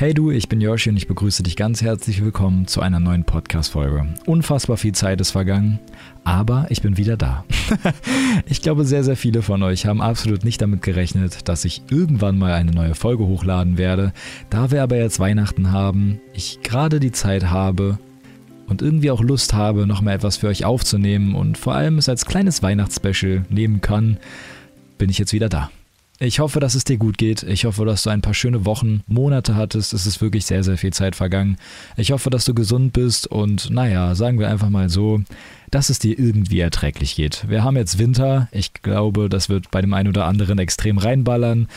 Hey du, ich bin Yoshi und ich begrüße dich ganz herzlich willkommen zu einer neuen Podcast-Folge. Unfassbar viel Zeit ist vergangen, aber ich bin wieder da. ich glaube, sehr, sehr viele von euch haben absolut nicht damit gerechnet, dass ich irgendwann mal eine neue Folge hochladen werde. Da wir aber jetzt Weihnachten haben, ich gerade die Zeit habe und irgendwie auch Lust habe, nochmal etwas für euch aufzunehmen und vor allem es als kleines Weihnachtsspecial nehmen kann, bin ich jetzt wieder da. Ich hoffe, dass es dir gut geht. Ich hoffe, dass du ein paar schöne Wochen, Monate hattest. Es ist wirklich sehr, sehr viel Zeit vergangen. Ich hoffe, dass du gesund bist und naja, sagen wir einfach mal so, dass es dir irgendwie erträglich geht. Wir haben jetzt Winter. Ich glaube, das wird bei dem einen oder anderen extrem reinballern.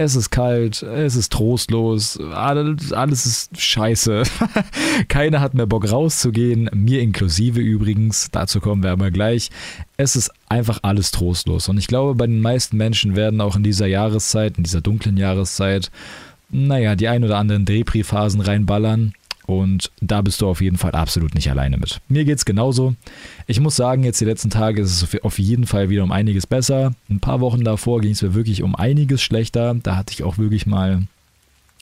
Es ist kalt, es ist trostlos, alles, ist scheiße. Keiner hat mehr Bock rauszugehen, mir inklusive übrigens. Dazu kommen wir aber gleich. Es ist einfach alles trostlos. Und ich glaube, bei den meisten Menschen werden auch in dieser Jahreszeit, in dieser dunklen Jahreszeit, naja, die ein oder anderen Drehbriefphasen reinballern. Und da bist du auf jeden Fall absolut nicht alleine mit. Mir geht es genauso. Ich muss sagen, jetzt die letzten Tage ist es auf jeden Fall wieder um einiges besser. Ein paar Wochen davor ging es mir wirklich um einiges schlechter. Da hatte ich auch wirklich mal,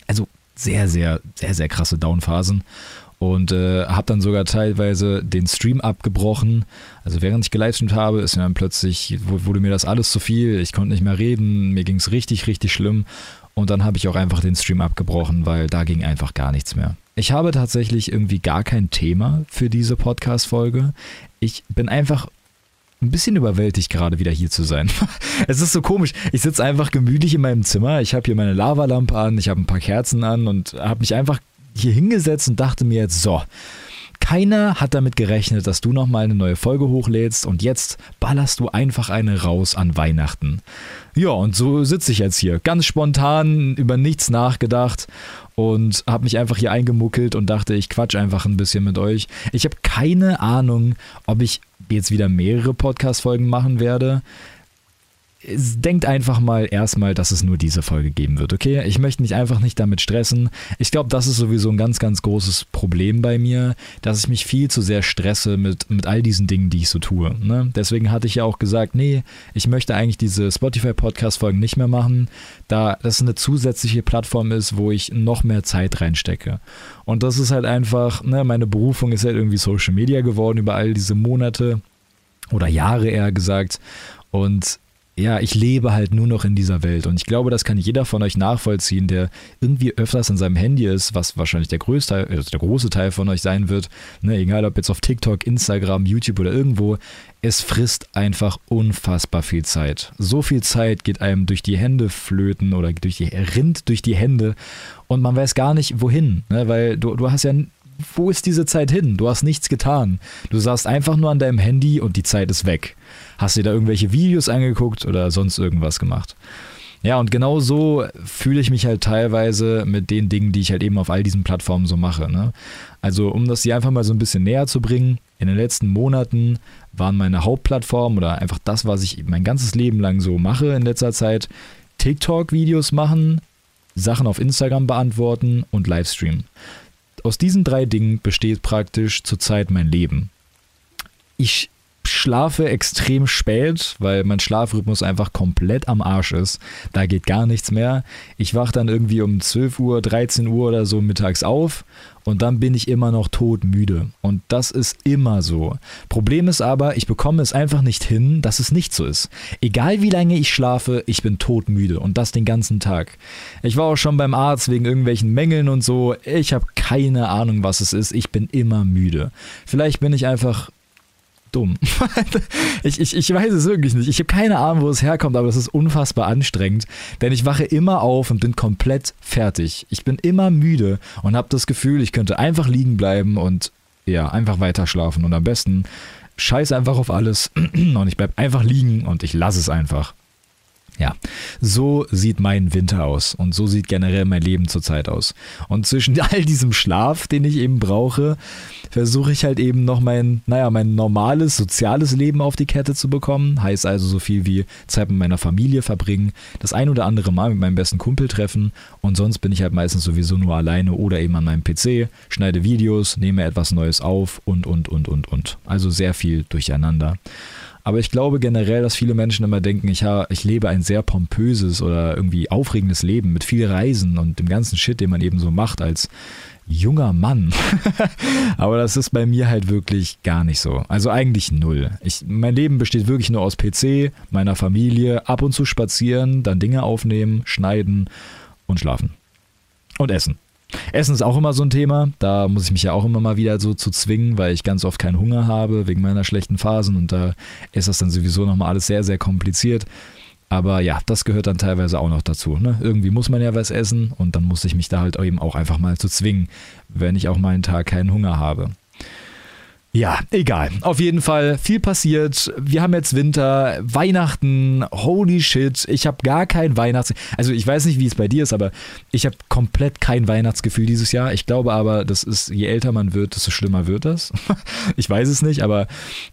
also sehr, sehr, sehr, sehr krasse Downphasen. Und äh, habe dann sogar teilweise den Stream abgebrochen. Also während ich gelivestreamt habe, ist mir dann plötzlich, wurde mir das alles zu viel. Ich konnte nicht mehr reden. Mir ging es richtig, richtig schlimm. Und dann habe ich auch einfach den Stream abgebrochen, weil da ging einfach gar nichts mehr. Ich habe tatsächlich irgendwie gar kein Thema für diese Podcast-Folge. Ich bin einfach ein bisschen überwältigt, gerade wieder hier zu sein. es ist so komisch. Ich sitze einfach gemütlich in meinem Zimmer. Ich habe hier meine Lavalampe an, ich habe ein paar Kerzen an und habe mich einfach hier hingesetzt und dachte mir jetzt, so, keiner hat damit gerechnet, dass du nochmal eine neue Folge hochlädst und jetzt ballerst du einfach eine raus an Weihnachten. Ja, und so sitze ich jetzt hier, ganz spontan, über nichts nachgedacht und habe mich einfach hier eingemuckelt und dachte, ich quatsch einfach ein bisschen mit euch. Ich habe keine Ahnung, ob ich jetzt wieder mehrere Podcast-Folgen machen werde denkt einfach mal erstmal, dass es nur diese Folge geben wird, okay? Ich möchte mich einfach nicht damit stressen. Ich glaube, das ist sowieso ein ganz, ganz großes Problem bei mir, dass ich mich viel zu sehr stresse mit, mit all diesen Dingen, die ich so tue. Ne? Deswegen hatte ich ja auch gesagt, nee, ich möchte eigentlich diese Spotify-Podcast-Folgen nicht mehr machen, da das eine zusätzliche Plattform ist, wo ich noch mehr Zeit reinstecke. Und das ist halt einfach, ne, meine Berufung ist halt irgendwie Social Media geworden über all diese Monate oder Jahre eher gesagt. Und ja, ich lebe halt nur noch in dieser Welt. Und ich glaube, das kann jeder von euch nachvollziehen, der irgendwie öfters in seinem Handy ist, was wahrscheinlich der größte, also der große Teil von euch sein wird. Ne, egal ob jetzt auf TikTok, Instagram, YouTube oder irgendwo. Es frisst einfach unfassbar viel Zeit. So viel Zeit geht einem durch die Hände flöten oder durch die, rinnt durch die Hände und man weiß gar nicht, wohin. Ne, weil du, du hast ja wo ist diese Zeit hin? Du hast nichts getan. Du saßt einfach nur an deinem Handy und die Zeit ist weg. Hast dir da irgendwelche Videos angeguckt oder sonst irgendwas gemacht? Ja, und genau so fühle ich mich halt teilweise mit den Dingen, die ich halt eben auf all diesen Plattformen so mache. Ne? Also, um das hier einfach mal so ein bisschen näher zu bringen, in den letzten Monaten waren meine Hauptplattformen oder einfach das, was ich mein ganzes Leben lang so mache in letzter Zeit, TikTok-Videos machen, Sachen auf Instagram beantworten und Livestream. Aus diesen drei Dingen besteht praktisch zurzeit mein Leben. Ich schlafe extrem spät, weil mein Schlafrhythmus einfach komplett am Arsch ist. Da geht gar nichts mehr. Ich wache dann irgendwie um 12 Uhr, 13 Uhr oder so mittags auf und dann bin ich immer noch todmüde. Und das ist immer so. Problem ist aber, ich bekomme es einfach nicht hin, dass es nicht so ist. Egal wie lange ich schlafe, ich bin todmüde und das den ganzen Tag. Ich war auch schon beim Arzt wegen irgendwelchen Mängeln und so. Ich habe keine Ahnung, was es ist. Ich bin immer müde. Vielleicht bin ich einfach dumm. ich, ich, ich weiß es wirklich nicht. Ich habe keine Ahnung, wo es herkommt, aber es ist unfassbar anstrengend, denn ich wache immer auf und bin komplett fertig. Ich bin immer müde und habe das Gefühl, ich könnte einfach liegen bleiben und ja, einfach weiter schlafen und am besten scheiß einfach auf alles und ich bleib einfach liegen und ich lasse es einfach. Ja, so sieht mein Winter aus und so sieht generell mein Leben zurzeit aus. Und zwischen all diesem Schlaf, den ich eben brauche, versuche ich halt eben noch mein, naja, mein normales soziales Leben auf die Kette zu bekommen. Heißt also so viel wie Zeit mit meiner Familie verbringen, das ein oder andere Mal mit meinem besten Kumpel treffen und sonst bin ich halt meistens sowieso nur alleine oder eben an meinem PC, schneide Videos, nehme etwas Neues auf und, und, und, und, und. Also sehr viel durcheinander. Aber ich glaube generell, dass viele Menschen immer denken, ich, ha, ich lebe ein sehr pompöses oder irgendwie aufregendes Leben mit viel Reisen und dem ganzen Shit, den man eben so macht als junger Mann. Aber das ist bei mir halt wirklich gar nicht so. Also eigentlich null. Ich, mein Leben besteht wirklich nur aus PC, meiner Familie, ab und zu spazieren, dann Dinge aufnehmen, schneiden und schlafen. Und essen. Essen ist auch immer so ein Thema. Da muss ich mich ja auch immer mal wieder so zu zwingen, weil ich ganz oft keinen Hunger habe wegen meiner schlechten Phasen und da ist das dann sowieso nochmal alles sehr, sehr kompliziert. Aber ja, das gehört dann teilweise auch noch dazu. Ne? Irgendwie muss man ja was essen und dann muss ich mich da halt eben auch einfach mal zu zwingen, wenn ich auch mal einen Tag keinen Hunger habe. Ja, egal. Auf jeden Fall viel passiert. Wir haben jetzt Winter, Weihnachten, holy shit. Ich habe gar kein Weihnachts... Also ich weiß nicht, wie es bei dir ist, aber ich habe komplett kein Weihnachtsgefühl dieses Jahr. Ich glaube aber, das ist, je älter man wird, desto schlimmer wird das. ich weiß es nicht, aber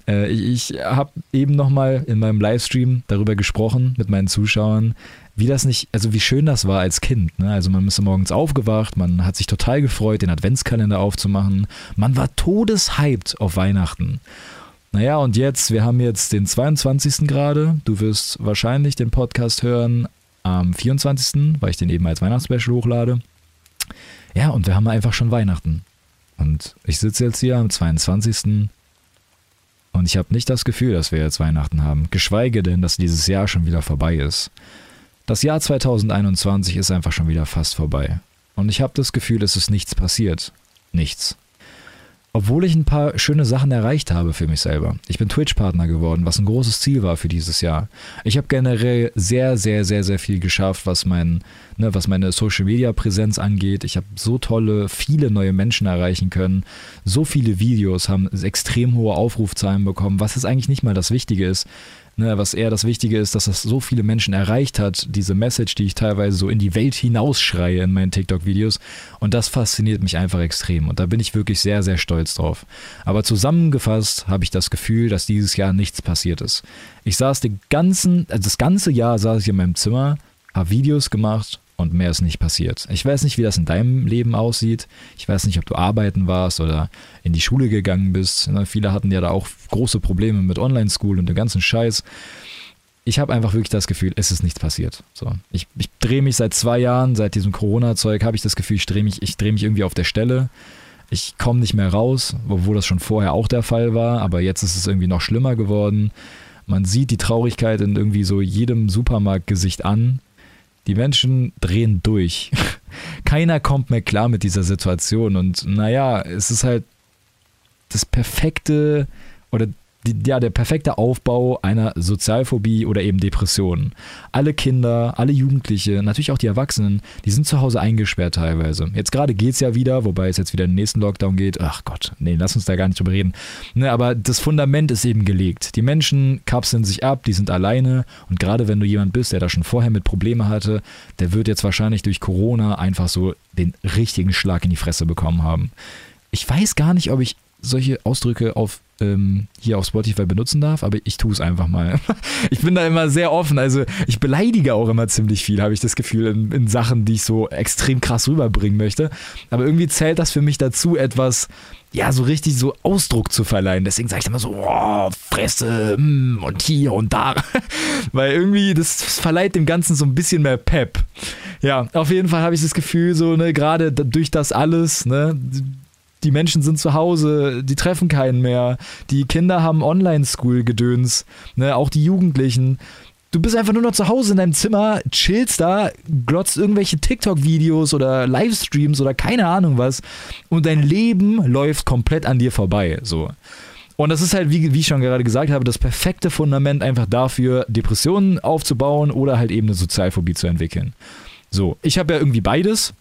äh, ich, ich habe eben nochmal in meinem Livestream darüber gesprochen mit meinen Zuschauern, wie das nicht, also wie schön das war als Kind. Ne? Also man ist morgens aufgewacht, man hat sich total gefreut, den Adventskalender aufzumachen. Man war todeshyped auf Weihnachten. Naja, und jetzt, wir haben jetzt den 22. gerade. Du wirst wahrscheinlich den Podcast hören am 24., weil ich den eben als Weihnachtsspecial hochlade. Ja, und wir haben einfach schon Weihnachten. Und ich sitze jetzt hier am 22. Und ich habe nicht das Gefühl, dass wir jetzt Weihnachten haben. Geschweige denn, dass dieses Jahr schon wieder vorbei ist. Das Jahr 2021 ist einfach schon wieder fast vorbei. Und ich habe das Gefühl, es ist nichts passiert. Nichts. Obwohl ich ein paar schöne Sachen erreicht habe für mich selber. Ich bin Twitch-Partner geworden, was ein großes Ziel war für dieses Jahr. Ich habe generell sehr, sehr, sehr, sehr viel geschafft, was, mein, ne, was meine Social-Media-Präsenz angeht. Ich habe so tolle, viele neue Menschen erreichen können. So viele Videos haben extrem hohe Aufrufzahlen bekommen, was jetzt eigentlich nicht mal das Wichtige ist. Ne, was eher das Wichtige ist, dass das so viele Menschen erreicht hat, diese Message, die ich teilweise so in die Welt hinausschreie in meinen TikTok-Videos. Und das fasziniert mich einfach extrem. Und da bin ich wirklich sehr, sehr stolz drauf. Aber zusammengefasst habe ich das Gefühl, dass dieses Jahr nichts passiert ist. Ich saß den ganzen, also das ganze Jahr saß ich in meinem Zimmer, habe Videos gemacht und mehr ist nicht passiert. Ich weiß nicht, wie das in deinem Leben aussieht. Ich weiß nicht, ob du arbeiten warst oder in die Schule gegangen bist. Ne, viele hatten ja da auch große Probleme mit Online-School und dem ganzen Scheiß. Ich habe einfach wirklich das Gefühl, es ist nichts passiert. So, ich, ich drehe mich seit zwei Jahren, seit diesem Corona-Zeug, habe ich das Gefühl, ich drehe mich, dreh mich irgendwie auf der Stelle. Ich komme nicht mehr raus, obwohl das schon vorher auch der Fall war, aber jetzt ist es irgendwie noch schlimmer geworden. Man sieht die Traurigkeit in irgendwie so jedem Supermarktgesicht an die Menschen drehen durch. Keiner kommt mehr klar mit dieser Situation. Und naja, es ist halt das perfekte oder ja, der perfekte Aufbau einer Sozialphobie oder eben Depressionen. Alle Kinder, alle Jugendliche, natürlich auch die Erwachsenen, die sind zu Hause eingesperrt teilweise. Jetzt gerade geht es ja wieder, wobei es jetzt wieder in den nächsten Lockdown geht. Ach Gott, nee, lass uns da gar nicht drüber reden. Ne, aber das Fundament ist eben gelegt. Die Menschen kapseln sich ab, die sind alleine und gerade wenn du jemand bist, der da schon vorher mit Probleme hatte, der wird jetzt wahrscheinlich durch Corona einfach so den richtigen Schlag in die Fresse bekommen haben. Ich weiß gar nicht, ob ich solche Ausdrücke auf ähm, hier auf Spotify benutzen darf, aber ich tue es einfach mal. ich bin da immer sehr offen, also ich beleidige auch immer ziemlich viel, habe ich das Gefühl, in, in, Sachen, die ich so extrem krass rüberbringen möchte. Aber irgendwie zählt das für mich dazu, etwas, ja, so richtig so Ausdruck zu verleihen. Deswegen sage ich immer so, oh, Fresse mm, und hier und da. Weil irgendwie, das verleiht dem Ganzen so ein bisschen mehr Pep. Ja, auf jeden Fall habe ich das Gefühl, so, ne, gerade durch das alles, ne, die Menschen sind zu Hause, die treffen keinen mehr, die Kinder haben Online-School-Gedöns, ne, auch die Jugendlichen. Du bist einfach nur noch zu Hause in deinem Zimmer, chillst da, glotzt irgendwelche TikTok-Videos oder Livestreams oder keine Ahnung was und dein Leben läuft komplett an dir vorbei. So. Und das ist halt, wie, wie ich schon gerade gesagt habe, das perfekte Fundament einfach dafür, Depressionen aufzubauen oder halt eben eine Sozialphobie zu entwickeln. So, ich habe ja irgendwie beides.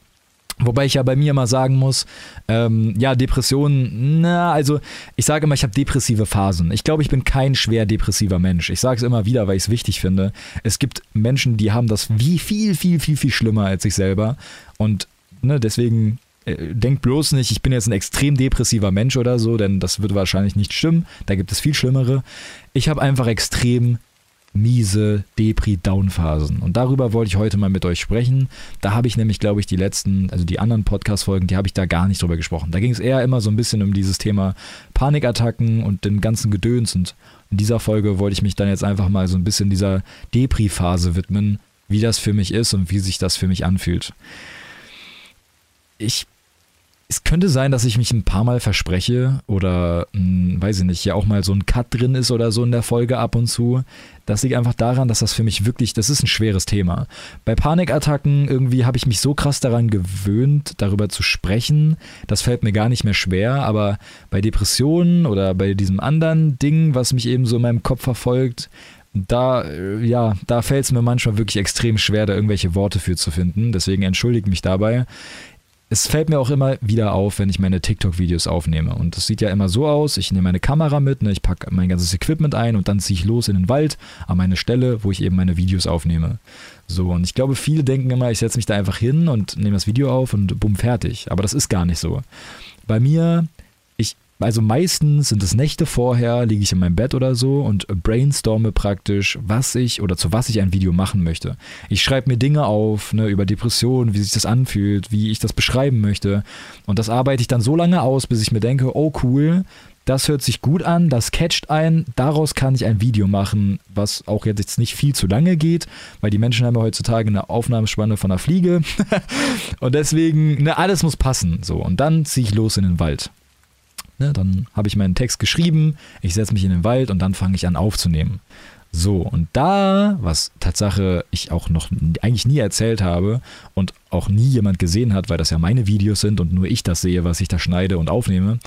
Wobei ich ja bei mir mal sagen muss, ähm, ja, Depressionen, na, also ich sage immer, ich habe depressive Phasen. Ich glaube, ich bin kein schwer depressiver Mensch. Ich sage es immer wieder, weil ich es wichtig finde. Es gibt Menschen, die haben das wie viel, viel, viel, viel schlimmer als ich selber. Und ne, deswegen äh, denkt bloß nicht, ich bin jetzt ein extrem depressiver Mensch oder so, denn das würde wahrscheinlich nicht stimmen. Da gibt es viel Schlimmere. Ich habe einfach extrem miese Depri-Down-Phasen. Und darüber wollte ich heute mal mit euch sprechen. Da habe ich nämlich, glaube ich, die letzten, also die anderen Podcast-Folgen, die habe ich da gar nicht drüber gesprochen. Da ging es eher immer so ein bisschen um dieses Thema Panikattacken und den ganzen Gedöns. Und in dieser Folge wollte ich mich dann jetzt einfach mal so ein bisschen dieser Depri-Phase widmen, wie das für mich ist und wie sich das für mich anfühlt. Ich es könnte sein, dass ich mich ein paar Mal verspreche oder, mh, hm, weiß ich nicht, ja auch mal so ein Cut drin ist oder so in der Folge ab und zu. Das liegt einfach daran, dass das für mich wirklich, das ist ein schweres Thema. Bei Panikattacken irgendwie habe ich mich so krass daran gewöhnt, darüber zu sprechen. Das fällt mir gar nicht mehr schwer, aber bei Depressionen oder bei diesem anderen Ding, was mich eben so in meinem Kopf verfolgt, da, äh, ja, da fällt es mir manchmal wirklich extrem schwer, da irgendwelche Worte für zu finden. Deswegen entschuldige mich dabei es fällt mir auch immer wieder auf, wenn ich meine TikTok-Videos aufnehme. Und das sieht ja immer so aus, ich nehme meine Kamera mit, ne, ich packe mein ganzes Equipment ein und dann ziehe ich los in den Wald an meine Stelle, wo ich eben meine Videos aufnehme. So, und ich glaube, viele denken immer, ich setze mich da einfach hin und nehme das Video auf und bumm, fertig. Aber das ist gar nicht so. Bei mir also meistens sind es Nächte vorher, liege ich in meinem Bett oder so und brainstorme praktisch, was ich oder zu was ich ein Video machen möchte. Ich schreibe mir Dinge auf, ne, über Depressionen, wie sich das anfühlt, wie ich das beschreiben möchte. Und das arbeite ich dann so lange aus, bis ich mir denke, oh cool, das hört sich gut an, das catcht ein, daraus kann ich ein Video machen, was auch jetzt nicht viel zu lange geht, weil die Menschen haben ja heutzutage eine Aufnahmespanne von einer Fliege. und deswegen, ne, alles muss passen. So, und dann ziehe ich los in den Wald. Ne, dann habe ich meinen Text geschrieben, ich setze mich in den Wald und dann fange ich an aufzunehmen. So, und da, was Tatsache ich auch noch eigentlich nie erzählt habe und auch nie jemand gesehen hat, weil das ja meine Videos sind und nur ich das sehe, was ich da schneide und aufnehme,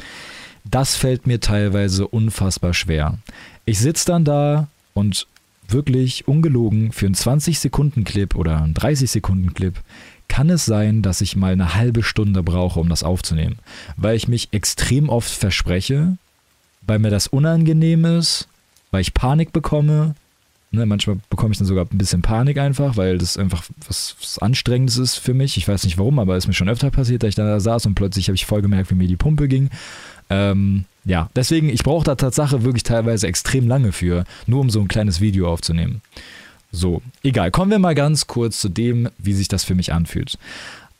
das fällt mir teilweise unfassbar schwer. Ich sitze dann da und wirklich ungelogen für einen 20-Sekunden-Clip oder einen 30-Sekunden-Clip kann es sein, dass ich mal eine halbe Stunde brauche, um das aufzunehmen, weil ich mich extrem oft verspreche, weil mir das unangenehm ist, weil ich Panik bekomme. Ne, manchmal bekomme ich dann sogar ein bisschen Panik einfach, weil das einfach was, was Anstrengendes ist für mich. Ich weiß nicht warum, aber es ist mir schon öfter passiert, dass ich da saß und plötzlich habe ich voll gemerkt, wie mir die Pumpe ging. Ähm, ja, deswegen, ich brauche da Tatsache wirklich teilweise extrem lange für, nur um so ein kleines Video aufzunehmen. So, egal. Kommen wir mal ganz kurz zu dem, wie sich das für mich anfühlt.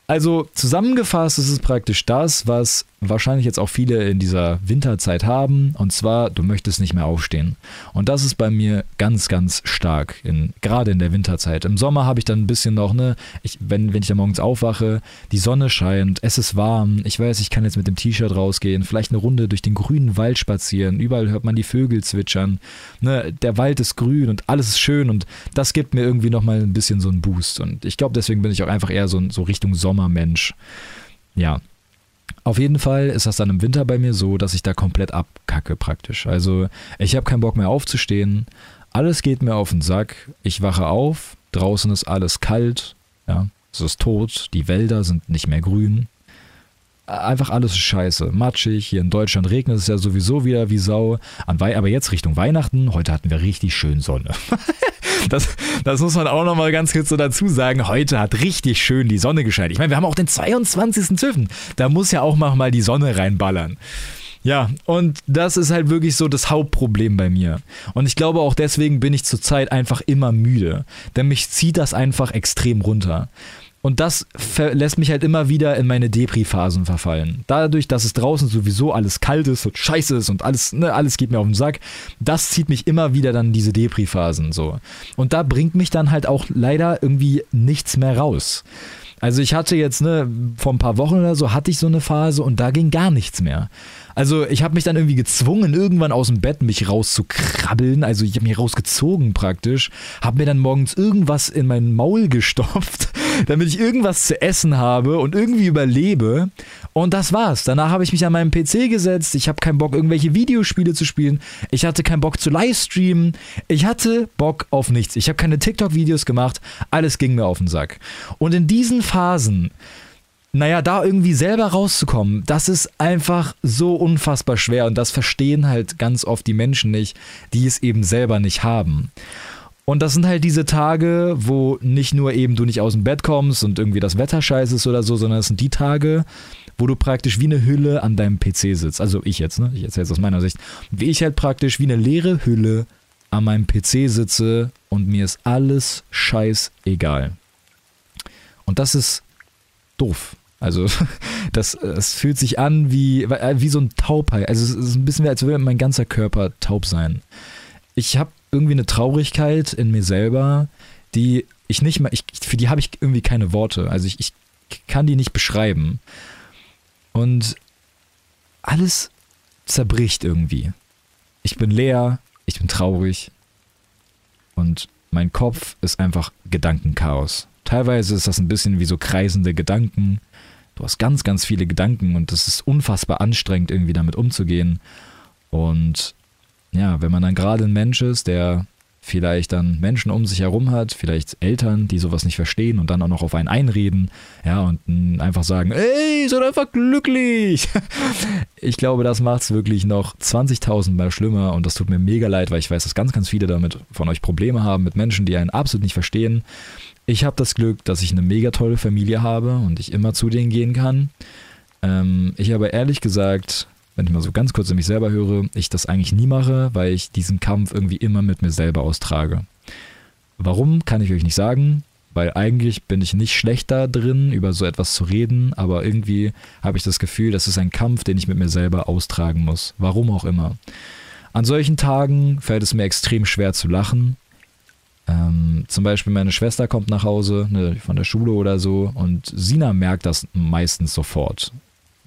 Also zusammengefasst ist es praktisch das, was wahrscheinlich jetzt auch viele in dieser Winterzeit haben. Und zwar, du möchtest nicht mehr aufstehen. Und das ist bei mir ganz, ganz stark, in, gerade in der Winterzeit. Im Sommer habe ich dann ein bisschen noch, ne, ich, wenn, wenn ich dann morgens aufwache, die Sonne scheint, es ist warm, ich weiß, ich kann jetzt mit dem T-Shirt rausgehen, vielleicht eine Runde durch den grünen Wald spazieren, überall hört man die Vögel zwitschern, ne, der Wald ist grün und alles ist schön und das gibt mir irgendwie nochmal ein bisschen so einen Boost. Und ich glaube, deswegen bin ich auch einfach eher so, so Richtung Sommermensch. Ja, auf jeden Fall ist das dann im Winter bei mir so, dass ich da komplett abkacke praktisch. Also ich habe keinen Bock mehr aufzustehen. Alles geht mir auf den Sack. Ich wache auf. Draußen ist alles kalt. Ja, es ist tot. Die Wälder sind nicht mehr grün. Einfach alles ist scheiße. Matschig. Hier in Deutschland regnet es ja sowieso wieder wie Sau. aber jetzt Richtung Weihnachten. Heute hatten wir richtig schön Sonne. Das, das muss man auch nochmal ganz kurz so dazu sagen. Heute hat richtig schön die Sonne gescheint. Ich meine, wir haben auch den 22.12. Da muss ja auch mal die Sonne reinballern. Ja, und das ist halt wirklich so das Hauptproblem bei mir. Und ich glaube auch deswegen bin ich zurzeit einfach immer müde. Denn mich zieht das einfach extrem runter. Und das lässt mich halt immer wieder in meine Depri-Phasen verfallen. Dadurch, dass es draußen sowieso alles kalt ist und scheiße ist und alles, ne, alles geht mir auf den Sack, das zieht mich immer wieder dann in diese Depri-Phasen so. Und da bringt mich dann halt auch leider irgendwie nichts mehr raus. Also ich hatte jetzt, ne, vor ein paar Wochen oder so hatte ich so eine Phase und da ging gar nichts mehr. Also ich habe mich dann irgendwie gezwungen, irgendwann aus dem Bett mich rauszukrabbeln. Also ich habe mich rausgezogen praktisch, habe mir dann morgens irgendwas in mein Maul gestopft, damit ich irgendwas zu essen habe und irgendwie überlebe. Und das war's. Danach habe ich mich an meinem PC gesetzt. Ich habe keinen Bock, irgendwelche Videospiele zu spielen. Ich hatte keinen Bock zu livestreamen. Ich hatte Bock auf nichts. Ich habe keine TikTok-Videos gemacht. Alles ging mir auf den Sack. Und in diesen Phasen naja, da irgendwie selber rauszukommen, das ist einfach so unfassbar schwer und das verstehen halt ganz oft die Menschen nicht, die es eben selber nicht haben. Und das sind halt diese Tage, wo nicht nur eben du nicht aus dem Bett kommst und irgendwie das Wetter scheiße ist oder so, sondern es sind die Tage, wo du praktisch wie eine Hülle an deinem PC sitzt. Also ich jetzt, ne? Ich erzähle es aus meiner Sicht. Wie ich halt praktisch wie eine leere Hülle an meinem PC sitze und mir ist alles scheißegal. Und das ist doof. Also, das, das fühlt sich an wie, äh, wie so ein Taubheit. Also, es ist ein bisschen wie, als würde mein ganzer Körper taub sein. Ich habe irgendwie eine Traurigkeit in mir selber, die ich nicht mehr, ich, für die habe ich irgendwie keine Worte. Also, ich, ich kann die nicht beschreiben. Und alles zerbricht irgendwie. Ich bin leer, ich bin traurig und mein Kopf ist einfach Gedankenchaos. Teilweise ist das ein bisschen wie so kreisende Gedanken. Du hast ganz, ganz viele Gedanken und es ist unfassbar anstrengend, irgendwie damit umzugehen. Und ja, wenn man dann gerade ein Mensch ist, der vielleicht dann Menschen um sich herum hat, vielleicht Eltern, die sowas nicht verstehen und dann auch noch auf einen einreden, ja, und einfach sagen, ey, seid einfach glücklich. Ich glaube, das macht es wirklich noch 20.000 Mal schlimmer und das tut mir mega leid, weil ich weiß, dass ganz, ganz viele damit von euch Probleme haben mit Menschen, die einen absolut nicht verstehen. Ich habe das Glück, dass ich eine mega tolle Familie habe und ich immer zu denen gehen kann. Ähm, ich habe ehrlich gesagt wenn ich mal so ganz kurz in mich selber höre, ich das eigentlich nie mache, weil ich diesen Kampf irgendwie immer mit mir selber austrage. Warum, kann ich euch nicht sagen, weil eigentlich bin ich nicht schlechter drin, über so etwas zu reden, aber irgendwie habe ich das Gefühl, das ist ein Kampf, den ich mit mir selber austragen muss. Warum auch immer. An solchen Tagen fällt es mir extrem schwer zu lachen. Ähm, zum Beispiel meine Schwester kommt nach Hause ne, von der Schule oder so und Sina merkt das meistens sofort.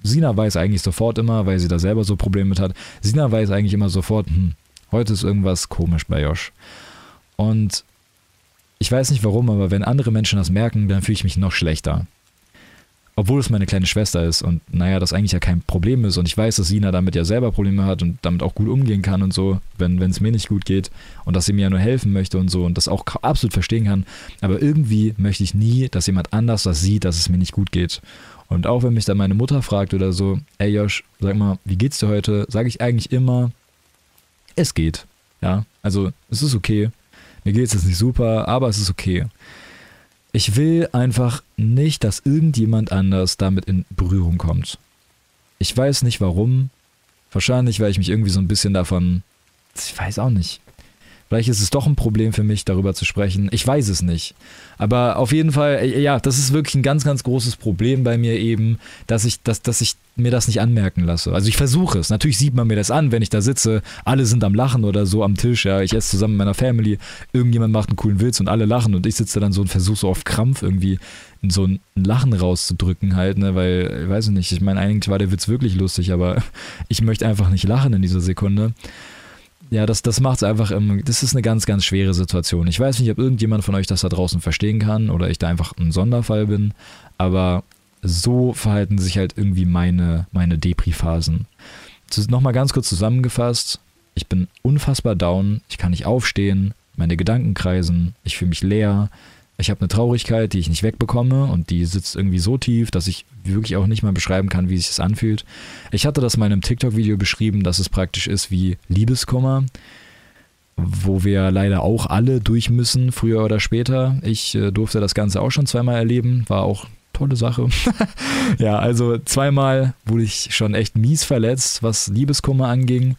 Sina weiß eigentlich sofort immer, weil sie da selber so Probleme mit hat. Sina weiß eigentlich immer sofort, hm, heute ist irgendwas komisch bei Josh. Und ich weiß nicht warum, aber wenn andere Menschen das merken, dann fühle ich mich noch schlechter. Obwohl es meine kleine Schwester ist und naja, das eigentlich ja kein Problem ist und ich weiß, dass Sina damit ja selber Probleme hat und damit auch gut umgehen kann und so, wenn es mir nicht gut geht und dass sie mir ja nur helfen möchte und so und das auch absolut verstehen kann. Aber irgendwie möchte ich nie, dass jemand anders das sieht, dass es mir nicht gut geht. Und auch wenn mich dann meine Mutter fragt oder so, ey Josh, sag mal, wie geht's dir heute? Sage ich eigentlich immer, es geht. Ja, also es ist okay. Mir geht's jetzt nicht super, aber es ist okay. Ich will einfach nicht, dass irgendjemand anders damit in Berührung kommt. Ich weiß nicht warum. Wahrscheinlich, weil ich mich irgendwie so ein bisschen davon. Ich weiß auch nicht. Vielleicht ist es doch ein Problem für mich, darüber zu sprechen. Ich weiß es nicht. Aber auf jeden Fall, äh, ja, das ist wirklich ein ganz, ganz großes Problem bei mir eben, dass ich, dass, dass ich mir das nicht anmerken lasse. Also ich versuche es. Natürlich sieht man mir das an, wenn ich da sitze. Alle sind am Lachen oder so am Tisch. Ja, ich esse zusammen mit meiner Family. Irgendjemand macht einen coolen Witz und alle lachen und ich sitze dann so und versuche so auf Krampf irgendwie so ein Lachen rauszudrücken halt, ne, weil, ich weiß nicht, ich meine, eigentlich war der Witz wirklich lustig, aber ich möchte einfach nicht lachen in dieser Sekunde. Ja, das, das macht es einfach, das ist eine ganz, ganz schwere Situation. Ich weiß nicht, ob irgendjemand von euch das da draußen verstehen kann oder ich da einfach ein Sonderfall bin, aber so verhalten sich halt irgendwie meine, meine Depri-Phasen. Nochmal ganz kurz zusammengefasst, ich bin unfassbar down, ich kann nicht aufstehen, meine Gedanken kreisen, ich fühle mich leer, ich habe eine Traurigkeit, die ich nicht wegbekomme und die sitzt irgendwie so tief, dass ich wirklich auch nicht mal beschreiben kann, wie sich das anfühlt. Ich hatte das mal in einem TikTok-Video beschrieben, dass es praktisch ist wie Liebeskummer, wo wir leider auch alle durch müssen, früher oder später. Ich äh, durfte das Ganze auch schon zweimal erleben, war auch tolle Sache. ja, also zweimal wurde ich schon echt mies verletzt, was Liebeskummer anging.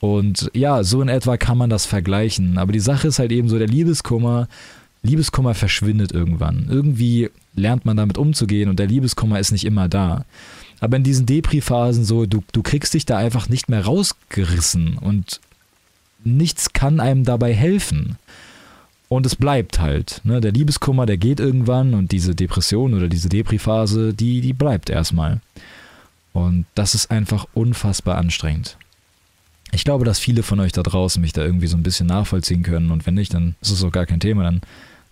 Und ja, so in etwa kann man das vergleichen. Aber die Sache ist halt eben so, der Liebeskummer Liebeskummer verschwindet irgendwann. Irgendwie lernt man damit umzugehen und der Liebeskummer ist nicht immer da. Aber in diesen Depri-Phasen so, du, du kriegst dich da einfach nicht mehr rausgerissen und nichts kann einem dabei helfen. Und es bleibt halt. Ne? Der Liebeskummer, der geht irgendwann und diese Depression oder diese Depri-Phase, die, die bleibt erstmal. Und das ist einfach unfassbar anstrengend. Ich glaube, dass viele von euch da draußen mich da irgendwie so ein bisschen nachvollziehen können und wenn nicht, dann ist es auch gar kein Thema, dann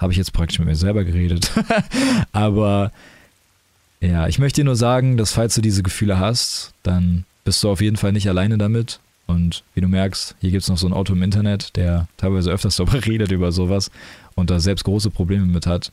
habe ich jetzt praktisch mit mir selber geredet. Aber ja, ich möchte dir nur sagen, dass falls du diese Gefühle hast, dann bist du auf jeden Fall nicht alleine damit. Und wie du merkst, hier gibt es noch so ein Auto im Internet, der teilweise öfters darüber redet, über sowas und da selbst große Probleme mit hat.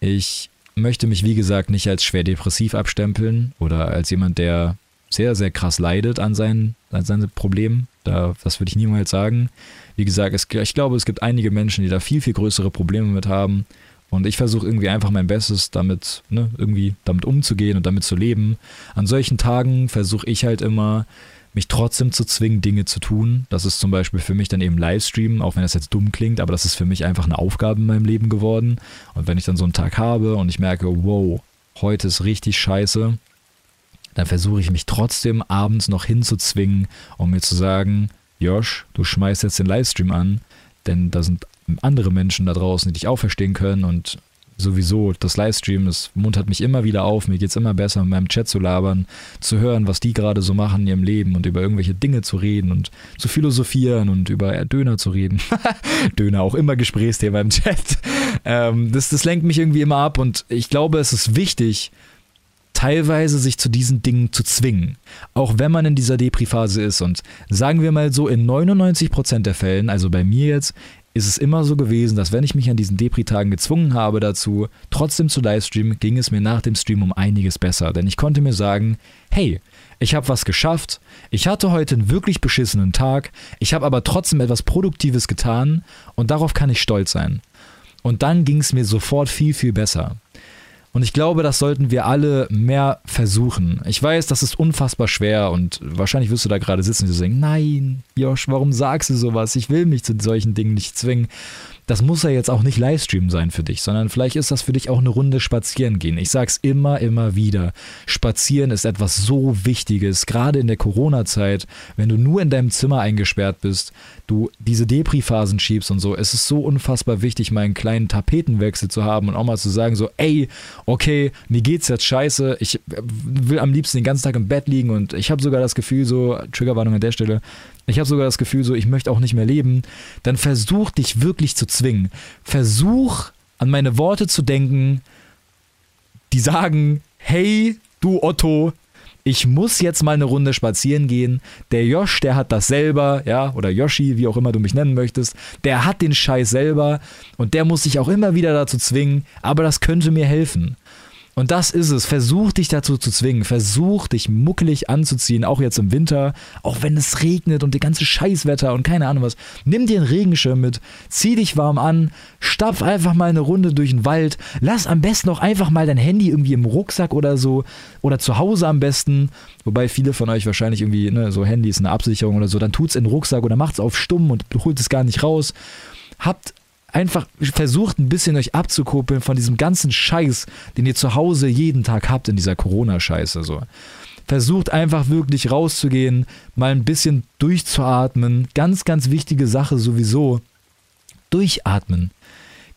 Ich möchte mich, wie gesagt, nicht als schwer depressiv abstempeln oder als jemand, der sehr, sehr krass leidet an seinen, an seinen Problemen. Da, das würde ich niemals sagen. Wie gesagt, es, ich glaube, es gibt einige Menschen, die da viel, viel größere Probleme mit haben. Und ich versuche irgendwie einfach mein Bestes, damit, ne, irgendwie damit umzugehen und damit zu leben. An solchen Tagen versuche ich halt immer, mich trotzdem zu zwingen, Dinge zu tun. Das ist zum Beispiel für mich dann eben Livestreamen, auch wenn das jetzt dumm klingt, aber das ist für mich einfach eine Aufgabe in meinem Leben geworden. Und wenn ich dann so einen Tag habe und ich merke, wow, heute ist richtig scheiße, dann versuche ich mich trotzdem abends noch hinzuzwingen, um mir zu sagen, Josh, du schmeißt jetzt den Livestream an, denn da sind andere Menschen da draußen, die dich auch verstehen können und sowieso das Livestream, das muntert mich immer wieder auf, mir geht es immer besser, mit meinem Chat zu labern, zu hören, was die gerade so machen in ihrem Leben und über irgendwelche Dinge zu reden und zu philosophieren und über Döner zu reden. Döner auch immer Gesprächsthema im Chat. Ähm, das, das lenkt mich irgendwie immer ab und ich glaube, es ist wichtig, teilweise sich zu diesen Dingen zu zwingen. Auch wenn man in dieser Depri-Phase ist. Und sagen wir mal so, in 99% der Fällen, also bei mir jetzt, ist es immer so gewesen, dass wenn ich mich an diesen Depri-Tagen gezwungen habe dazu, trotzdem zu livestreamen, ging es mir nach dem Stream um einiges besser. Denn ich konnte mir sagen, hey, ich habe was geschafft, ich hatte heute einen wirklich beschissenen Tag, ich habe aber trotzdem etwas Produktives getan und darauf kann ich stolz sein. Und dann ging es mir sofort viel, viel besser. Und ich glaube, das sollten wir alle mehr versuchen. Ich weiß, das ist unfassbar schwer und wahrscheinlich wirst du da gerade sitzen und denken, nein, Josh, warum sagst du sowas? Ich will mich zu solchen Dingen nicht zwingen das muss ja jetzt auch nicht Livestream sein für dich, sondern vielleicht ist das für dich auch eine Runde spazieren gehen. Ich sag's immer, immer wieder. Spazieren ist etwas so Wichtiges, gerade in der Corona-Zeit, wenn du nur in deinem Zimmer eingesperrt bist, du diese Depri-Phasen schiebst und so. Es ist so unfassbar wichtig, mal einen kleinen Tapetenwechsel zu haben und auch mal zu sagen, so, ey, okay, mir geht's jetzt scheiße, ich will am liebsten den ganzen Tag im Bett liegen und ich habe sogar das Gefühl, so, Triggerwarnung an der Stelle, ich habe sogar das Gefühl, so, ich möchte auch nicht mehr leben, dann versuch dich wirklich zu zwingen. Versuch an meine Worte zu denken, die sagen, hey, du Otto, ich muss jetzt mal eine Runde spazieren gehen. Der Josh, der hat das selber, ja, oder Yoshi, wie auch immer du mich nennen möchtest, der hat den Scheiß selber und der muss sich auch immer wieder dazu zwingen, aber das könnte mir helfen. Und das ist es. Versuch dich dazu zu zwingen. Versuch dich muckelig anzuziehen, auch jetzt im Winter, auch wenn es regnet und die ganze Scheißwetter und keine Ahnung was. Nimm dir einen Regenschirm mit, zieh dich warm an, stapf einfach mal eine Runde durch den Wald. Lass am besten auch einfach mal dein Handy irgendwie im Rucksack oder so oder zu Hause am besten. Wobei viele von euch wahrscheinlich irgendwie, ne, so Handy ist eine Absicherung oder so, dann tut's in den Rucksack oder macht's auf stumm und holt es gar nicht raus. Habt einfach versucht ein bisschen euch abzukuppeln von diesem ganzen Scheiß, den ihr zu Hause jeden Tag habt in dieser Corona-Scheiße. So. Versucht einfach wirklich rauszugehen, mal ein bisschen durchzuatmen. Ganz, ganz wichtige Sache sowieso. Durchatmen.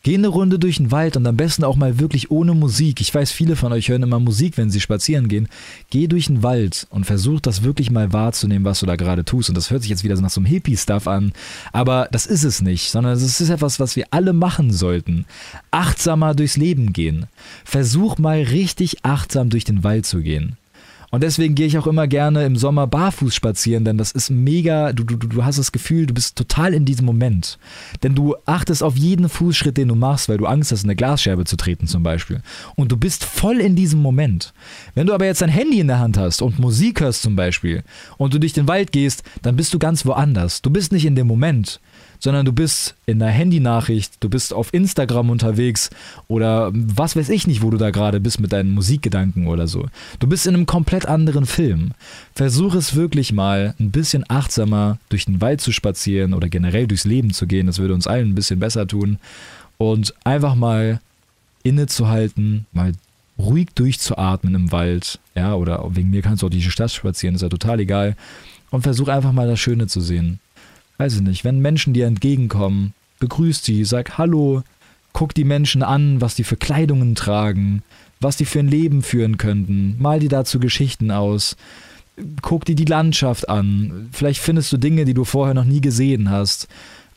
Geh eine Runde durch den Wald und am besten auch mal wirklich ohne Musik. Ich weiß, viele von euch hören immer Musik, wenn sie spazieren gehen. Geh durch den Wald und versuch das wirklich mal wahrzunehmen, was du da gerade tust. Und das hört sich jetzt wieder so nach so einem Hippie-Stuff an. Aber das ist es nicht, sondern es ist etwas, was wir alle machen sollten. Achtsamer durchs Leben gehen. Versuch mal richtig achtsam durch den Wald zu gehen. Und deswegen gehe ich auch immer gerne im Sommer barfuß spazieren, denn das ist mega, du, du, du hast das Gefühl, du bist total in diesem Moment. Denn du achtest auf jeden Fußschritt, den du machst, weil du Angst hast, in eine Glasscherbe zu treten zum Beispiel. Und du bist voll in diesem Moment. Wenn du aber jetzt dein Handy in der Hand hast und Musik hörst zum Beispiel und du durch den Wald gehst, dann bist du ganz woanders. Du bist nicht in dem Moment sondern du bist in einer Handynachricht, du bist auf Instagram unterwegs oder was weiß ich nicht, wo du da gerade bist mit deinen Musikgedanken oder so. Du bist in einem komplett anderen Film. Versuch es wirklich mal ein bisschen achtsamer durch den Wald zu spazieren oder generell durchs Leben zu gehen. Das würde uns allen ein bisschen besser tun. Und einfach mal innezuhalten, mal ruhig durchzuatmen im Wald, ja, oder wegen mir kannst du auch die Stadt spazieren, ist ja total egal. Und versuch einfach mal das Schöne zu sehen weiß ich nicht, wenn Menschen dir entgegenkommen, begrüß sie, sag Hallo, guck die Menschen an, was die für Kleidungen tragen, was die für ein Leben führen könnten, mal die dazu Geschichten aus, guck dir die Landschaft an, vielleicht findest du Dinge, die du vorher noch nie gesehen hast.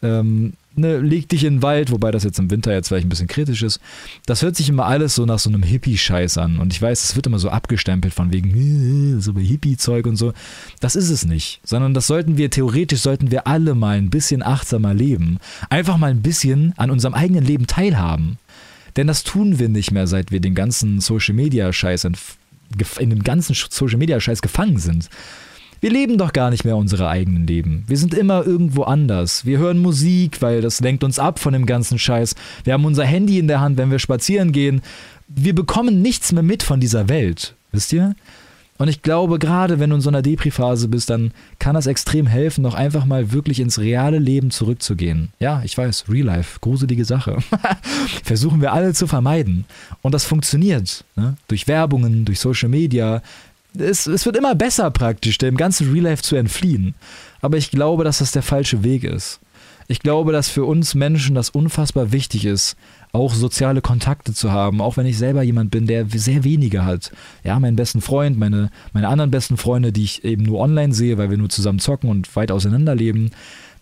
Ähm, ne, leg dich in den Wald, wobei das jetzt im Winter jetzt vielleicht ein bisschen kritisch ist. Das hört sich immer alles so nach so einem Hippie-Scheiß an. Und ich weiß, es wird immer so abgestempelt von wegen, äh, so Hippie-Zeug und so. Das ist es nicht. Sondern das sollten wir, theoretisch sollten wir alle mal ein bisschen achtsamer leben. Einfach mal ein bisschen an unserem eigenen Leben teilhaben. Denn das tun wir nicht mehr, seit wir den ganzen Social-Media-Scheiß in, in dem ganzen Social-Media-Scheiß gefangen sind. Wir leben doch gar nicht mehr unsere eigenen Leben. Wir sind immer irgendwo anders. Wir hören Musik, weil das lenkt uns ab von dem ganzen Scheiß. Wir haben unser Handy in der Hand, wenn wir spazieren gehen. Wir bekommen nichts mehr mit von dieser Welt. Wisst ihr? Und ich glaube, gerade wenn du in so einer Depri-Phase bist, dann kann das extrem helfen, noch einfach mal wirklich ins reale Leben zurückzugehen. Ja, ich weiß, Real Life, gruselige Sache. Versuchen wir alle zu vermeiden. Und das funktioniert. Ne? Durch Werbungen, durch Social Media. Es, es wird immer besser praktisch, dem ganzen Real Life zu entfliehen. Aber ich glaube, dass das der falsche Weg ist. Ich glaube, dass für uns Menschen das unfassbar wichtig ist, auch soziale Kontakte zu haben, auch wenn ich selber jemand bin, der sehr wenige hat. Ja, meinen besten Freund, meine, meine anderen besten Freunde, die ich eben nur online sehe, weil wir nur zusammen zocken und weit auseinander leben.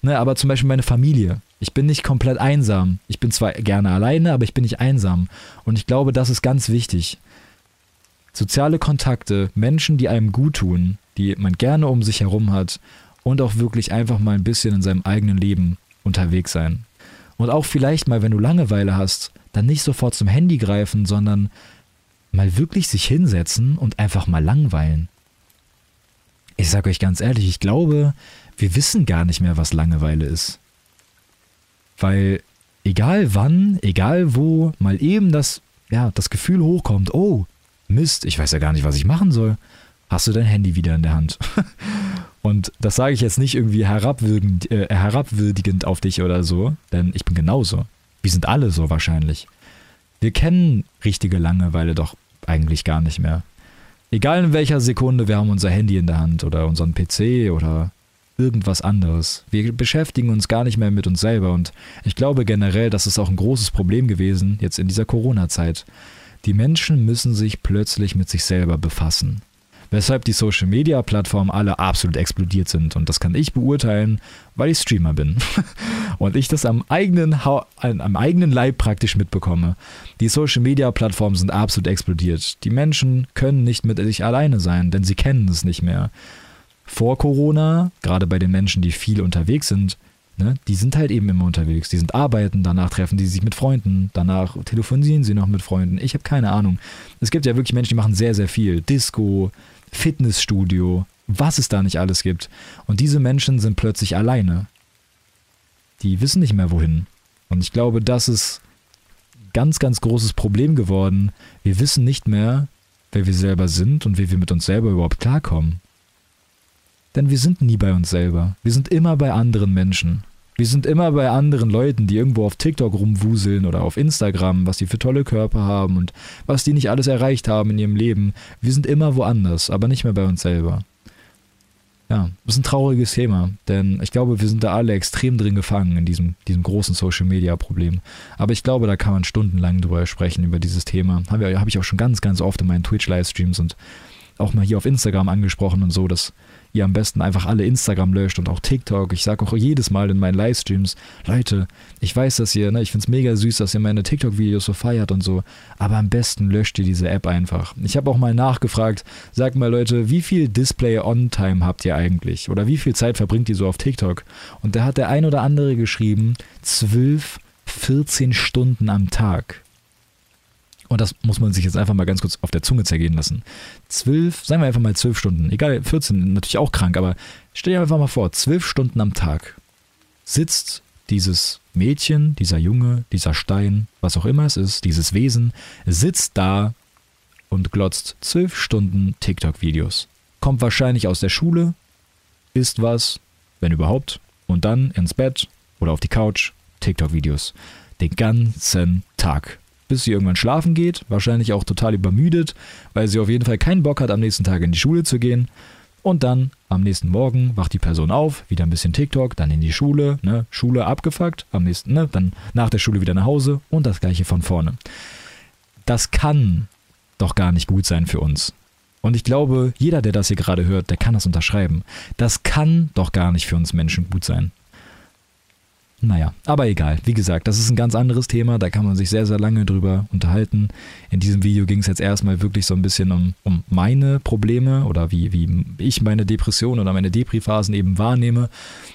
Ne, aber zum Beispiel meine Familie. Ich bin nicht komplett einsam. Ich bin zwar gerne alleine, aber ich bin nicht einsam. Und ich glaube, das ist ganz wichtig. Soziale Kontakte, Menschen, die einem gut tun, die man gerne um sich herum hat und auch wirklich einfach mal ein bisschen in seinem eigenen Leben unterwegs sein. Und auch vielleicht mal, wenn du Langeweile hast, dann nicht sofort zum Handy greifen, sondern mal wirklich sich hinsetzen und einfach mal langweilen. Ich sage euch ganz ehrlich, ich glaube, wir wissen gar nicht mehr, was Langeweile ist. Weil egal wann, egal wo, mal eben das, ja, das Gefühl hochkommt, oh, Mist, ich weiß ja gar nicht, was ich machen soll, hast du dein Handy wieder in der Hand. Und das sage ich jetzt nicht irgendwie herabwürdigend, äh, herabwürdigend auf dich oder so, denn ich bin genauso. Wir sind alle so wahrscheinlich. Wir kennen richtige Langeweile doch eigentlich gar nicht mehr. Egal in welcher Sekunde, wir haben unser Handy in der Hand oder unseren PC oder irgendwas anderes. Wir beschäftigen uns gar nicht mehr mit uns selber und ich glaube generell, das ist auch ein großes Problem gewesen jetzt in dieser Corona-Zeit. Die Menschen müssen sich plötzlich mit sich selber befassen weshalb die Social Media Plattformen alle absolut explodiert sind. Und das kann ich beurteilen, weil ich Streamer bin. und ich das am eigenen, ha am eigenen Leib praktisch mitbekomme. Die Social Media Plattformen sind absolut explodiert. Die Menschen können nicht mit sich alleine sein, denn sie kennen es nicht mehr. Vor Corona, gerade bei den Menschen, die viel unterwegs sind, Ne, die sind halt eben immer unterwegs. Die sind arbeiten, danach treffen die sich mit Freunden, danach telefonieren sie noch mit Freunden. Ich habe keine Ahnung. Es gibt ja wirklich Menschen, die machen sehr, sehr viel. Disco, Fitnessstudio, was es da nicht alles gibt. Und diese Menschen sind plötzlich alleine. Die wissen nicht mehr wohin. Und ich glaube, das ist ganz, ganz großes Problem geworden. Wir wissen nicht mehr, wer wir selber sind und wie wir mit uns selber überhaupt klarkommen. Denn wir sind nie bei uns selber. Wir sind immer bei anderen Menschen. Wir sind immer bei anderen Leuten, die irgendwo auf TikTok rumwuseln oder auf Instagram, was die für tolle Körper haben und was die nicht alles erreicht haben in ihrem Leben. Wir sind immer woanders, aber nicht mehr bei uns selber. Ja, das ist ein trauriges Thema, denn ich glaube, wir sind da alle extrem drin gefangen in diesem, diesem großen Social Media Problem. Aber ich glaube, da kann man stundenlang drüber sprechen, über dieses Thema. Habe hab ich auch schon ganz, ganz oft in meinen Twitch-Livestreams und auch mal hier auf Instagram angesprochen und so, dass ihr am besten einfach alle Instagram löscht und auch TikTok. Ich sage auch jedes Mal in meinen Livestreams, Leute, ich weiß, dass ihr, ne, ich finde es mega süß, dass ihr meine TikTok-Videos so feiert und so, aber am besten löscht ihr diese App einfach. Ich habe auch mal nachgefragt, sagt mal Leute, wie viel Display-On-Time habt ihr eigentlich? Oder wie viel Zeit verbringt ihr so auf TikTok? Und da hat der ein oder andere geschrieben, 12, 14 Stunden am Tag. Und das muss man sich jetzt einfach mal ganz kurz auf der Zunge zergehen lassen. Zwölf, sagen wir einfach mal zwölf Stunden, egal, 14, natürlich auch krank, aber stell dir einfach mal vor, zwölf Stunden am Tag sitzt dieses Mädchen, dieser Junge, dieser Stein, was auch immer es ist, dieses Wesen, sitzt da und glotzt zwölf Stunden TikTok-Videos. Kommt wahrscheinlich aus der Schule, isst was, wenn überhaupt, und dann ins Bett oder auf die Couch, TikTok-Videos. Den ganzen Tag bis sie irgendwann schlafen geht, wahrscheinlich auch total übermüdet, weil sie auf jeden Fall keinen Bock hat, am nächsten Tag in die Schule zu gehen. Und dann am nächsten Morgen wacht die Person auf, wieder ein bisschen TikTok, dann in die Schule, ne, Schule abgefuckt, am nächsten, ne, dann nach der Schule wieder nach Hause und das gleiche von vorne. Das kann doch gar nicht gut sein für uns. Und ich glaube, jeder, der das hier gerade hört, der kann das unterschreiben. Das kann doch gar nicht für uns Menschen gut sein. Naja, aber egal. Wie gesagt, das ist ein ganz anderes Thema. Da kann man sich sehr, sehr lange drüber unterhalten. In diesem Video ging es jetzt erstmal wirklich so ein bisschen um, um meine Probleme oder wie, wie ich meine Depression oder meine Depri-Phasen eben wahrnehme.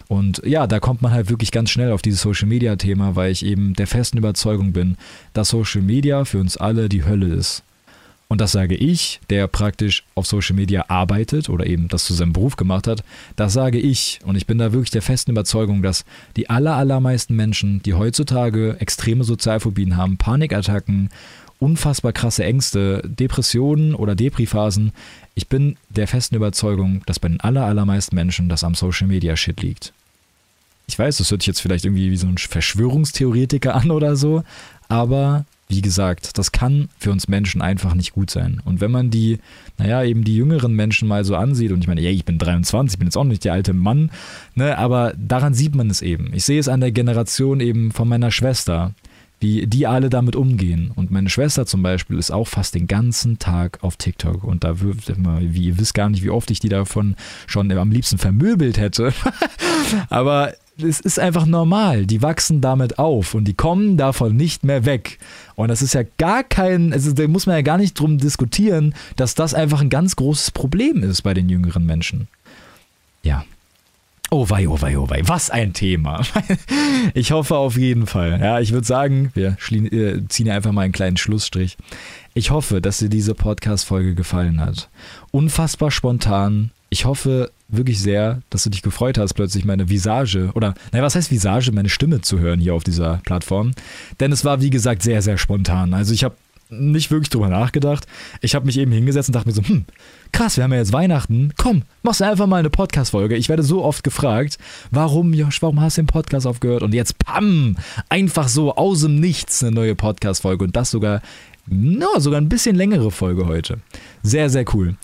Und ja, da kommt man halt wirklich ganz schnell auf dieses Social-Media-Thema, weil ich eben der festen Überzeugung bin, dass Social Media für uns alle die Hölle ist. Und das sage ich, der praktisch auf Social Media arbeitet oder eben das zu seinem Beruf gemacht hat. Das sage ich. Und ich bin da wirklich der festen Überzeugung, dass die aller, allermeisten Menschen, die heutzutage extreme Sozialphobien haben, Panikattacken unfassbar krasse Ängste, Depressionen oder Depri-Phasen. Ich bin der festen Überzeugung, dass bei den aller, allermeisten Menschen das am Social Media Shit liegt. Ich weiß, das hört sich jetzt vielleicht irgendwie wie so ein Verschwörungstheoretiker an oder so, aber wie gesagt, das kann für uns Menschen einfach nicht gut sein. Und wenn man die, naja, eben die jüngeren Menschen mal so ansieht, und ich meine, ja, ich bin 23, ich bin jetzt auch nicht der alte Mann, ne, aber daran sieht man es eben. Ich sehe es an der Generation eben von meiner Schwester, wie die alle damit umgehen. Und meine Schwester zum Beispiel ist auch fast den ganzen Tag auf TikTok. Und da wirft immer, wie ihr wisst gar nicht, wie oft ich die davon schon am liebsten vermöbelt hätte. aber es ist einfach normal. Die wachsen damit auf und die kommen davon nicht mehr weg. Und das ist ja gar kein, also da muss man ja gar nicht drum diskutieren, dass das einfach ein ganz großes Problem ist bei den jüngeren Menschen. Ja. Oh wei, oh wei, oh wei. Was ein Thema. Ich hoffe auf jeden Fall. Ja, ich würde sagen, wir äh, ziehen einfach mal einen kleinen Schlussstrich. Ich hoffe, dass dir diese Podcast-Folge gefallen hat. Unfassbar spontan. Ich hoffe, wirklich sehr, dass du dich gefreut hast, plötzlich meine Visage oder, naja, was heißt Visage, meine Stimme zu hören hier auf dieser Plattform. Denn es war, wie gesagt, sehr, sehr spontan. Also ich habe nicht wirklich drüber nachgedacht. Ich habe mich eben hingesetzt und dachte mir so, hm, krass, wir haben ja jetzt Weihnachten. Komm, machst du einfach mal eine Podcast-Folge. Ich werde so oft gefragt, warum, Josh, warum hast du den Podcast aufgehört? Und jetzt, pam, einfach so aus dem Nichts eine neue Podcast-Folge und das sogar, no, sogar ein bisschen längere Folge heute. Sehr, sehr cool.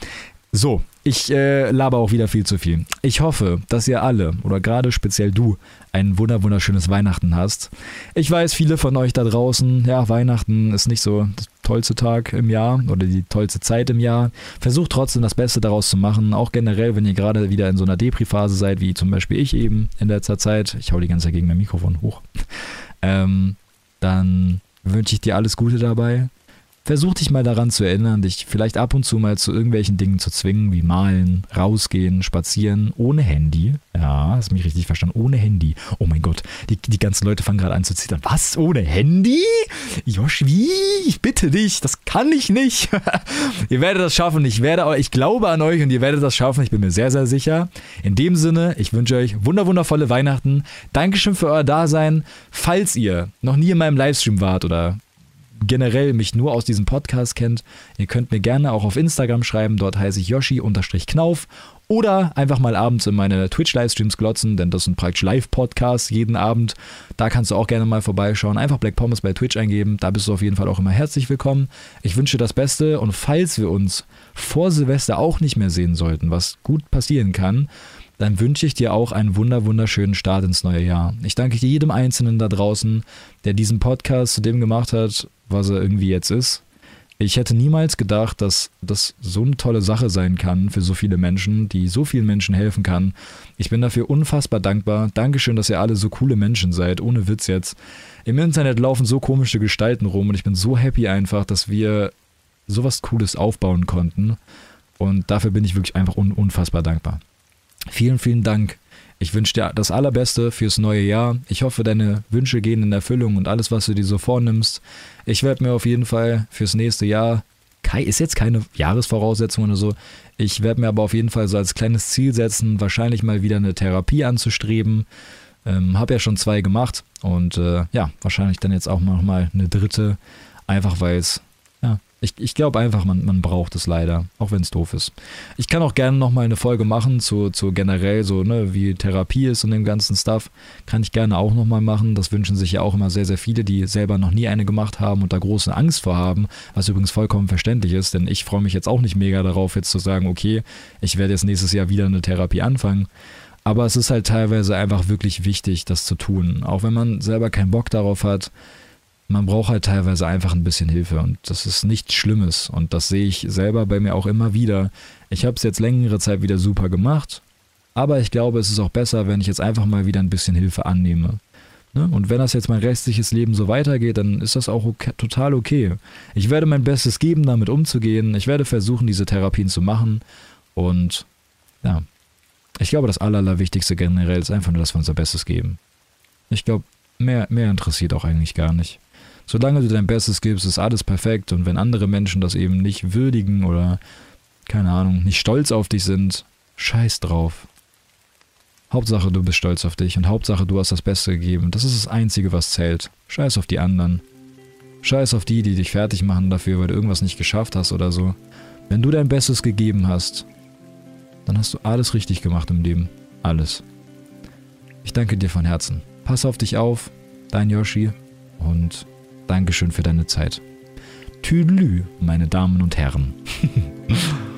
So, ich äh, laber auch wieder viel zu viel. Ich hoffe, dass ihr alle oder gerade speziell du ein wunder wunderschönes Weihnachten hast. Ich weiß, viele von euch da draußen, ja, Weihnachten ist nicht so der tollste Tag im Jahr oder die tollste Zeit im Jahr. Versucht trotzdem das Beste daraus zu machen, auch generell, wenn ihr gerade wieder in so einer Depri-Phase seid, wie zum Beispiel ich eben in letzter Zeit. Ich hau die ganze Zeit gegen mein Mikrofon hoch. Ähm, dann wünsche ich dir alles Gute dabei. Versuch dich mal daran zu erinnern, dich vielleicht ab und zu mal zu irgendwelchen Dingen zu zwingen, wie malen, rausgehen, spazieren, ohne Handy. Ja, hast mich richtig verstanden, ohne Handy. Oh mein Gott, die, die ganzen Leute fangen gerade an zu zittern. Was? Ohne Handy? Josh, wie? Ich bitte dich, das kann ich nicht. ihr werdet das schaffen, ich werde, ich glaube an euch und ihr werdet das schaffen, ich bin mir sehr, sehr sicher. In dem Sinne, ich wünsche euch wunderwundervolle Weihnachten. Dankeschön für euer Dasein. Falls ihr noch nie in meinem Livestream wart oder generell mich nur aus diesem Podcast kennt, ihr könnt mir gerne auch auf Instagram schreiben, dort heiße ich Yoshi-Knauf oder einfach mal abends in meine Twitch-Livestreams glotzen, denn das sind praktisch Live-Podcasts jeden Abend. Da kannst du auch gerne mal vorbeischauen. Einfach Black Pommes bei Twitch eingeben. Da bist du auf jeden Fall auch immer herzlich willkommen. Ich wünsche das Beste und falls wir uns vor Silvester auch nicht mehr sehen sollten, was gut passieren kann, dann wünsche ich dir auch einen wunder wunderschönen Start ins neue Jahr. Ich danke jedem Einzelnen da draußen, der diesen Podcast zu dem gemacht hat, was er irgendwie jetzt ist. Ich hätte niemals gedacht, dass das so eine tolle Sache sein kann für so viele Menschen, die so vielen Menschen helfen kann. Ich bin dafür unfassbar dankbar. Dankeschön, dass ihr alle so coole Menschen seid, ohne Witz jetzt. Im Internet laufen so komische Gestalten rum und ich bin so happy einfach, dass wir sowas Cooles aufbauen konnten. Und dafür bin ich wirklich einfach un unfassbar dankbar. Vielen, vielen Dank. Ich wünsche dir das Allerbeste fürs neue Jahr. Ich hoffe, deine Wünsche gehen in Erfüllung und alles, was du dir so vornimmst. Ich werde mir auf jeden Fall fürs nächste Jahr, ist jetzt keine Jahresvoraussetzung oder so, ich werde mir aber auf jeden Fall so als kleines Ziel setzen, wahrscheinlich mal wieder eine Therapie anzustreben. Ähm, habe ja schon zwei gemacht und äh, ja, wahrscheinlich dann jetzt auch noch mal eine dritte, einfach weil es ich, ich glaube einfach, man, man braucht es leider, auch wenn es doof ist. Ich kann auch gerne nochmal eine Folge machen zu, zu generell so, ne, wie Therapie ist und dem ganzen Stuff. Kann ich gerne auch nochmal machen. Das wünschen sich ja auch immer sehr, sehr viele, die selber noch nie eine gemacht haben und da große Angst vor haben, was übrigens vollkommen verständlich ist, denn ich freue mich jetzt auch nicht mega darauf, jetzt zu sagen, okay, ich werde jetzt nächstes Jahr wieder eine Therapie anfangen. Aber es ist halt teilweise einfach wirklich wichtig, das zu tun. Auch wenn man selber keinen Bock darauf hat man braucht halt teilweise einfach ein bisschen Hilfe und das ist nichts Schlimmes und das sehe ich selber bei mir auch immer wieder. Ich habe es jetzt längere Zeit wieder super gemacht, aber ich glaube, es ist auch besser, wenn ich jetzt einfach mal wieder ein bisschen Hilfe annehme. Ne? Und wenn das jetzt mein restliches Leben so weitergeht, dann ist das auch okay, total okay. Ich werde mein Bestes geben, damit umzugehen. Ich werde versuchen, diese Therapien zu machen und ja, ich glaube, das Aller, Allerwichtigste generell ist einfach nur, dass wir unser Bestes geben. Ich glaube, mehr, mehr interessiert auch eigentlich gar nicht. Solange du dein Bestes gibst, ist alles perfekt. Und wenn andere Menschen das eben nicht würdigen oder, keine Ahnung, nicht stolz auf dich sind, scheiß drauf. Hauptsache, du bist stolz auf dich und Hauptsache, du hast das Beste gegeben. Das ist das Einzige, was zählt. Scheiß auf die anderen. Scheiß auf die, die dich fertig machen dafür, weil du irgendwas nicht geschafft hast oder so. Wenn du dein Bestes gegeben hast, dann hast du alles richtig gemacht im Leben. Alles. Ich danke dir von Herzen. Pass auf dich auf, dein Yoshi und Dankeschön für deine Zeit. Tüdelü, meine Damen und Herren.